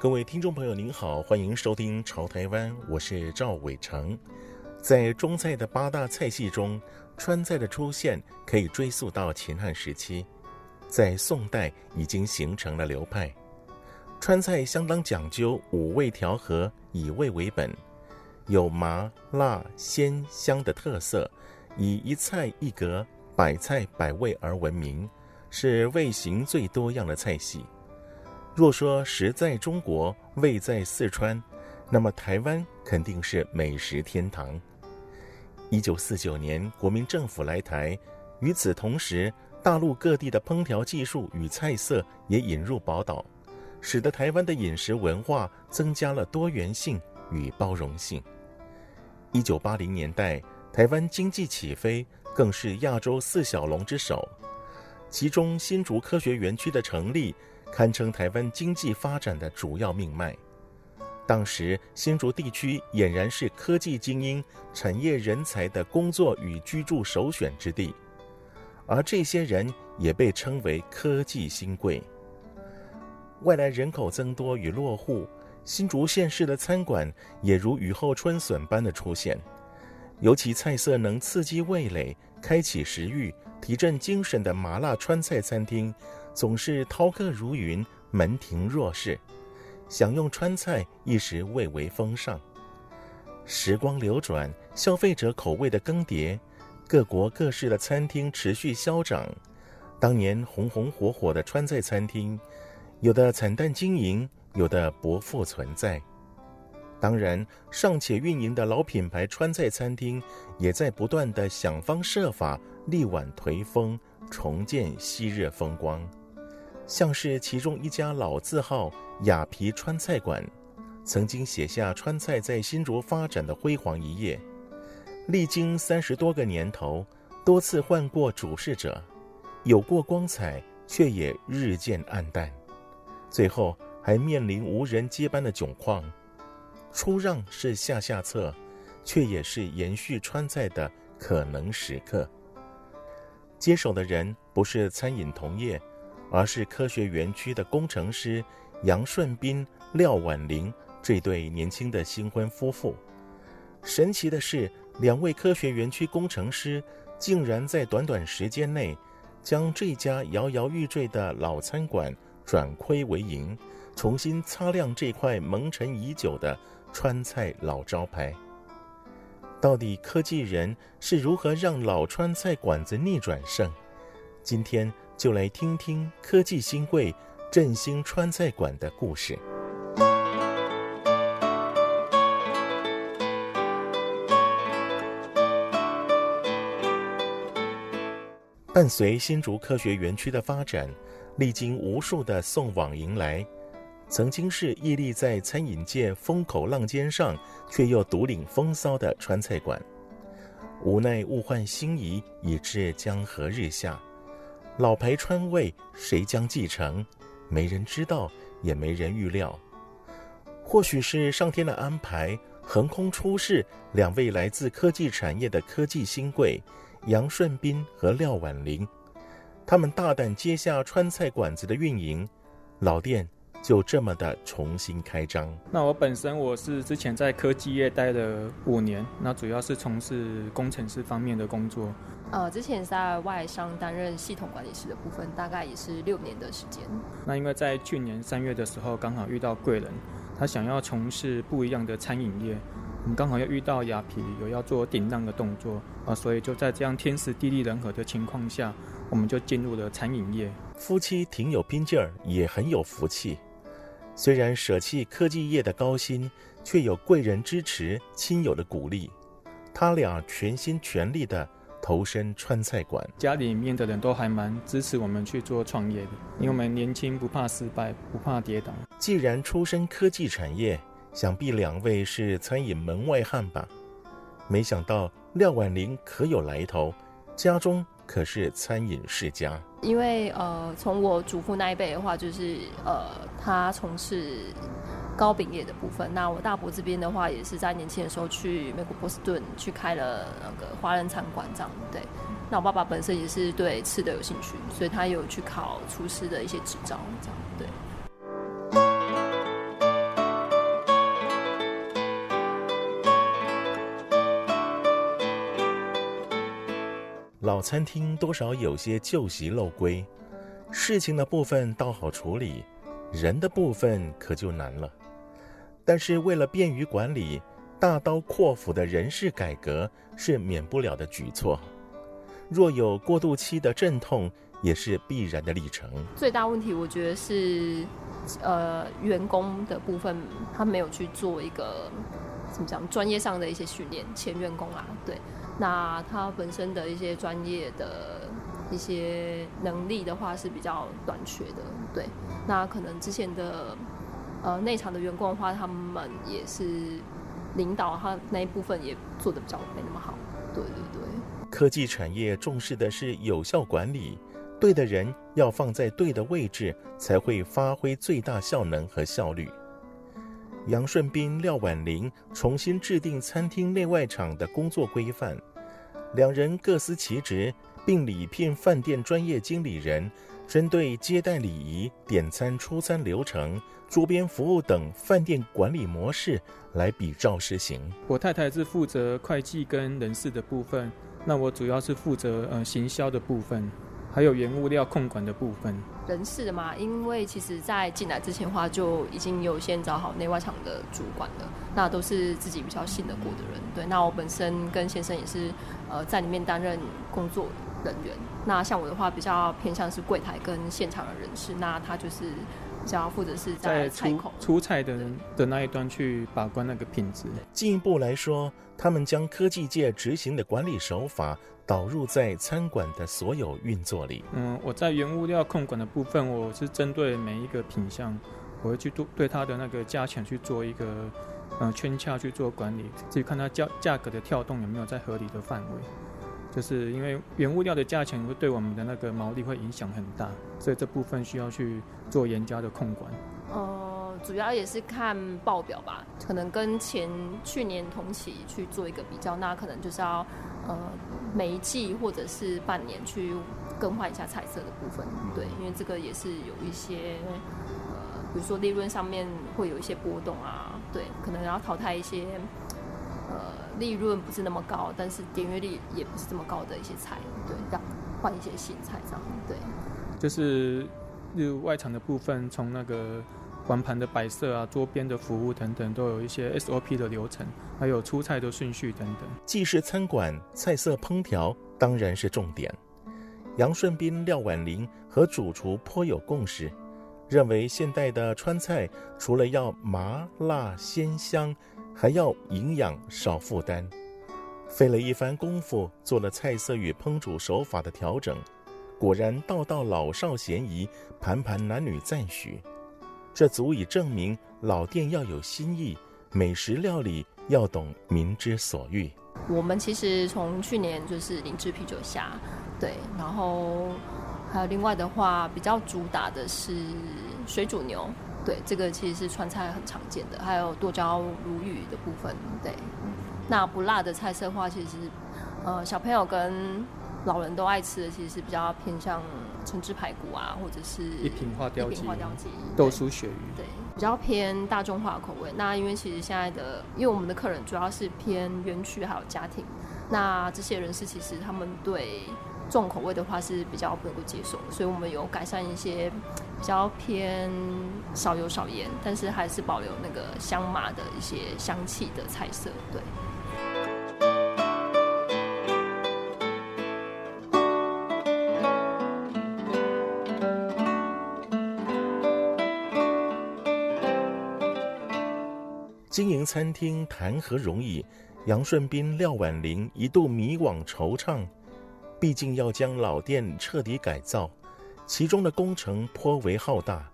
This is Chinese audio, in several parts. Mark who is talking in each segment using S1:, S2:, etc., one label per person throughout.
S1: 各位听众朋友，您好，欢迎收听《潮台湾》，我是赵伟成。在中菜的八大菜系中，川菜的出现可以追溯到秦汉时期，在宋代已经形成了流派。川菜相当讲究五味调和，以味为本，有麻辣鲜香的特色，以一菜一格、百菜百味而闻名，是味型最多样的菜系。若说食在中国，味在四川，那么台湾肯定是美食天堂。一九四九年，国民政府来台，与此同时，大陆各地的烹调技术与菜色也引入宝岛，使得台湾的饮食文化增加了多元性与包容性。一九八零年代，台湾经济起飞，更是亚洲四小龙之首，其中新竹科学园区的成立，堪称台湾经济发展的主要命脉。当时新竹地区俨然是科技精英、产业人才的工作与居住首选之地，而这些人也被称为“科技新贵”。外来人口增多与落户，新竹县市的餐馆也如雨后春笋般的出现，尤其菜色能刺激味蕾、开启食欲、提振精神的麻辣川菜餐厅。总是饕客如云，门庭若市，享用川菜一时蔚为风尚。时光流转，消费者口味的更迭，各国各式的餐厅持续消长。当年红红火火的川菜餐厅，有的惨淡经营，有的不复存在。当然，尚且运营的老品牌川菜餐厅，也在不断地想方设法力挽颓风，重建昔日风光。像是其中一家老字号雅皮川菜馆，曾经写下川菜在新竹发展的辉煌一页。历经三十多个年头，多次换过主事者，有过光彩，却也日渐黯淡，最后还面临无人接班的窘况。出让是下下策，却也是延续川菜的可能时刻。接手的人不是餐饮同业。而是科学园区的工程师杨顺斌、廖婉玲这对年轻的新婚夫妇。神奇的是，两位科学园区工程师竟然在短短时间内，将这家摇摇欲坠的老餐馆转亏为盈，重新擦亮这块蒙尘已久的川菜老招牌。到底科技人是如何让老川菜馆子逆转胜？今天。就来听听科技新贵振兴川菜馆的故事。伴随新竹科学园区的发展，历经无数的送往迎来，曾经是屹立在餐饮界风口浪尖上，却又独领风骚的川菜馆，无奈物换星移，以致江河日下。老牌川味谁将继承？没人知道，也没人预料。或许是上天的安排，横空出世两位来自科技产业的科技新贵杨顺斌和廖婉玲，他们大胆接下川菜馆子的运营，老店就这么的重新开张。
S2: 那我本身我是之前在科技业待了五年，那主要是从事工程师方面的工作。
S3: 呃，之前在外商担任系统管理师的部分，大概也是六年的时间。
S2: 那因为在去年三月的时候，刚好遇到贵人，他想要从事不一样的餐饮业，我们刚好又遇到雅皮有要做顶浪的动作啊，所以就在这样天时地利人和的情况下，我们就进入了餐饮业。
S1: 夫妻挺有拼劲儿，也很有福气。虽然舍弃科技业的高薪，却有贵人支持、亲友的鼓励，他俩全心全力的。投身川菜馆。
S2: 家里面的人都还蛮支持我们去做创业的，因为我们年轻，不怕失败，不怕跌倒。
S1: 既然出身科技产业，想必两位是餐饮门外汉吧？没想到廖婉玲可有来头，家中可是餐饮世家。
S3: 因为呃，从我祖父那一辈的话，就是呃，他从事糕饼业的部分。那我大伯这边的话，也是在年轻的时候去美国波士顿去开了那个华人餐馆，这样对。那我爸爸本身也是对吃的有兴趣，所以他有去考厨师的一些执照，这样对。
S1: 老餐厅多少有些旧习漏规，事情的部分倒好处理，人的部分可就难了。但是为了便于管理，大刀阔斧的人事改革是免不了的举措。若有过渡期的阵痛，也是必然的历程。
S3: 最大问题，我觉得是，呃，员工的部分他没有去做一个怎么讲专业上的一些训练，前员工啊，对。那他本身的一些专业的一些能力的话是比较短缺的，对。那可能之前的呃内场的员工的话，他们也是领导他那一部分也做得比较没那么好，对对对。
S1: 科技产业重视的是有效管理，对的人要放在对的位置，才会发挥最大效能和效率。杨顺斌、廖婉玲重新制定餐厅内外场的工作规范，两人各司其职，并礼聘饭店专业经理人，针对接待礼仪、点餐、出餐流程、桌边服务等饭店管理模式来比照实行。
S2: 我太太是负责会计跟人事的部分，那我主要是负责呃行销的部分。还有原物料控管的部分，
S3: 人事的嘛，因为其实在进来之前的话，就已经有先找好内外场的主管了，那都是自己比较信得过的人。对，那我本身跟先生也是，呃，在里面担任工作人员。那像我的话，比较偏向是柜台跟现场的人士，那他就是。只要负责是在出
S2: 出菜的人的那一端去把关那个品质。
S1: 进一步来说，他们将科技界执行的管理手法导入在餐馆的所有运作里。
S2: 嗯，我在原物料控管的部分，我是针对每一个品项，我会去对对它的那个价钱去做一个嗯圈洽去做管理，至于看它价价格的跳动有没有在合理的范围。就是因为原物料的价钱会对我们的那个毛利会影响很大，所以这部分需要去做严加的控管。
S3: 呃，主要也是看报表吧，可能跟前去年同期去做一个比较，那可能就是要呃每一季或者是半年去更换一下彩色的部分。对，因为这个也是有一些呃，比如说利润上面会有一些波动啊，对，可能要淘汰一些。呃，利润不是那么高，但是点阅率也不是这么高的一些菜，对，要换一些新菜这样，对。
S2: 就是，例如外场的部分，从那个光盘的摆设啊、桌边的服务等等，都有一些 SOP 的流程，还有出菜的顺序等等。
S1: 既是餐馆，菜色烹调当然是重点。杨顺斌、廖婉玲和主厨颇有共识，认为现代的川菜除了要麻辣鲜香。还要营养少负担，费了一番功夫做了菜色与烹煮手法的调整，果然道道老少咸宜，盘盘男女赞许。这足以证明老店要有新意，美食料理要懂民之所欲。
S3: 我们其实从去年就是灵芝啤酒虾，对，然后还有另外的话比较主打的是水煮牛。对，这个其实是川菜很常见的，还有剁椒鲈鱼的部分。对，那不辣的菜色的话，其实呃小朋友跟老人都爱吃的，其实是比较偏向橙汁排骨啊，或者是
S2: 一品花雕鸡、
S3: 鸡
S2: 豆酥鳕鱼，
S3: 对，比较偏大众化的口味。那因为其实现在的，因为我们的客人主要是偏园区还有家庭，那这些人士其实他们对重口味的话是比较不能够接受，所以我们有改善一些。比较偏少油少盐，但是还是保留那个香麻的一些香气的菜色。对。
S1: 经营餐厅谈何容易？杨顺斌、廖婉玲一度迷惘惆怅，毕竟要将老店彻底改造，其中的工程颇为浩大。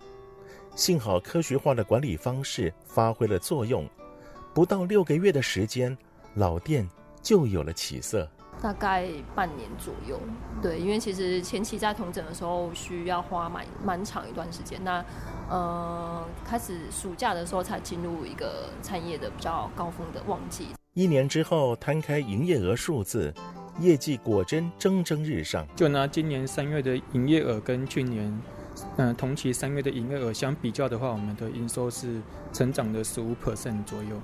S1: 幸好科学化的管理方式发挥了作用，不到六个月的时间，老店就有了起色。
S3: 大概半年左右，对，因为其实前期在同整的时候需要花蛮蛮长一段时间。那呃，开始暑假的时候才进入一个产业的比较高峰的旺季。
S1: 一年之后摊开营业额数字，业绩果真蒸蒸日上。
S2: 就拿今年三月的营业额跟去年嗯、呃、同期三月的营业额相比较的话，我们的营收是成长了十五 percent 左右。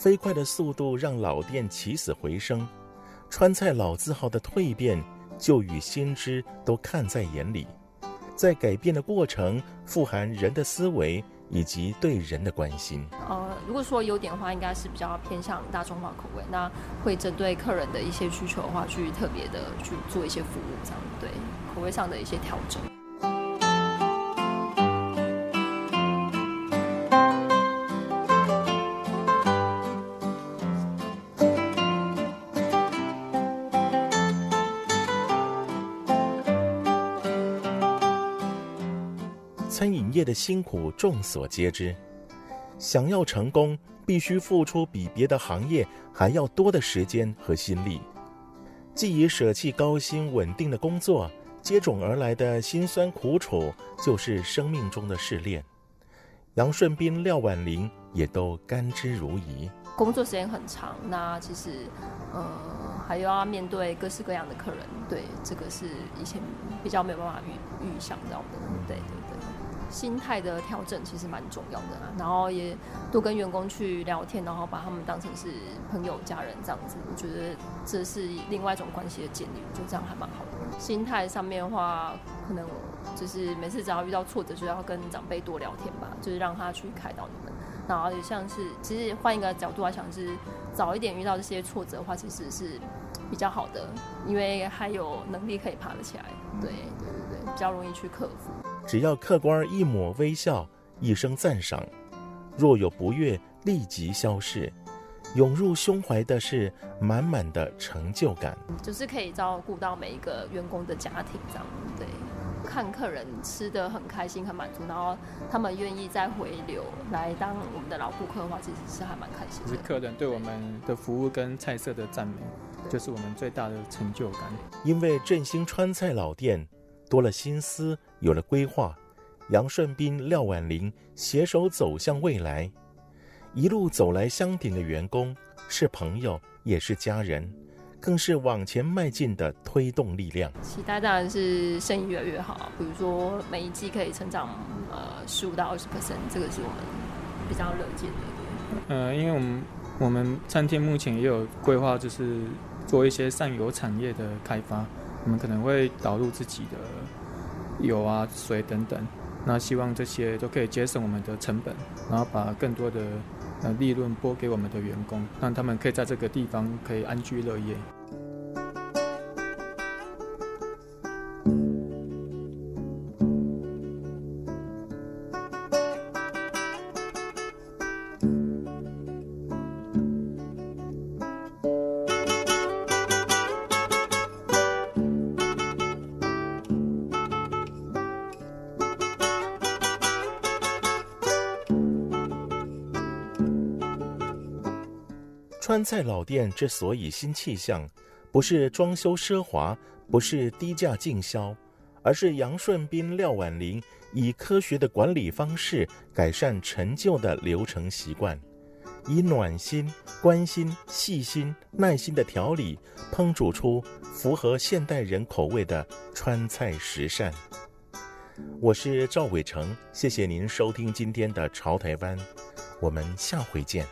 S1: 飞快的速度让老店起死回生。川菜老字号的蜕变，旧与新知都看在眼里，在改变的过程，富含人的思维以及对人的关心。
S3: 呃，如果说优点的话，应该是比较偏向大众化口味，那会针对客人的一些需求的话，去特别的去做一些服务，这样对口味上的一些调整。
S1: 餐饮业的辛苦众所皆知，想要成功，必须付出比别的行业还要多的时间和心力。既已舍弃高薪稳定的工作，接踵而来的辛酸苦楚就是生命中的试炼。杨顺斌、廖婉玲也都甘之如饴。
S3: 工作时间很长，那其实，呃，还要面对各式各样的客人，对，这个是以前比较没有办法预预想到的，对对对。心态的调整其实蛮重要的啊，然后也多跟员工去聊天，然后把他们当成是朋友、家人这样子，我觉得这是另外一种关系的建立，我觉得这样还蛮好的。心态上面的话，可能就是每次只要遇到挫折，就要跟长辈多聊天吧，就是让他去开导你们。然后也像是，其实换一个角度来想，是早一点遇到这些挫折的话，其实是比较好的，因为还有能力可以爬得起来。对对对对，比较容易去克服。
S1: 只要客官一抹微笑，一声赞赏，若有不悦，立即消逝，涌入胸怀的是满满的成就感。
S3: 就是可以照顾到每一个员工的家庭，这样对。看客人吃的很开心、很满足，然后他们愿意再回流来当我们的老顾客的话，其实是还蛮开心的。
S2: 就是客人对我们的服务跟菜色的赞美，就是我们最大的成就感。
S1: 因为振兴川菜老店。多了心思，有了规划，杨顺斌、廖婉玲携手走向未来，一路走来相挺的员工是朋友，也是家人，更是往前迈进的推动力量。
S3: 期待当然是生意越来越好，比如说每一季可以成长呃十五到二十 percent，这个是我们比较乐见的。
S2: 呃，因为我们我们餐厅目前也有规划，就是做一些上游产业的开发。我们可能会导入自己的油啊、水等等，那希望这些都可以节省我们的成本，然后把更多的呃利润拨给我们的员工，让他们可以在这个地方可以安居乐业。
S1: 川菜老店之所以新气象，不是装修奢华，不是低价竞销，而是杨顺斌、廖婉玲以科学的管理方式改善陈旧的流程习惯，以暖心、关心、细心、耐心的调理，烹煮出符合现代人口味的川菜食膳。我是赵伟成，谢谢您收听今天的潮台湾，我们下回见。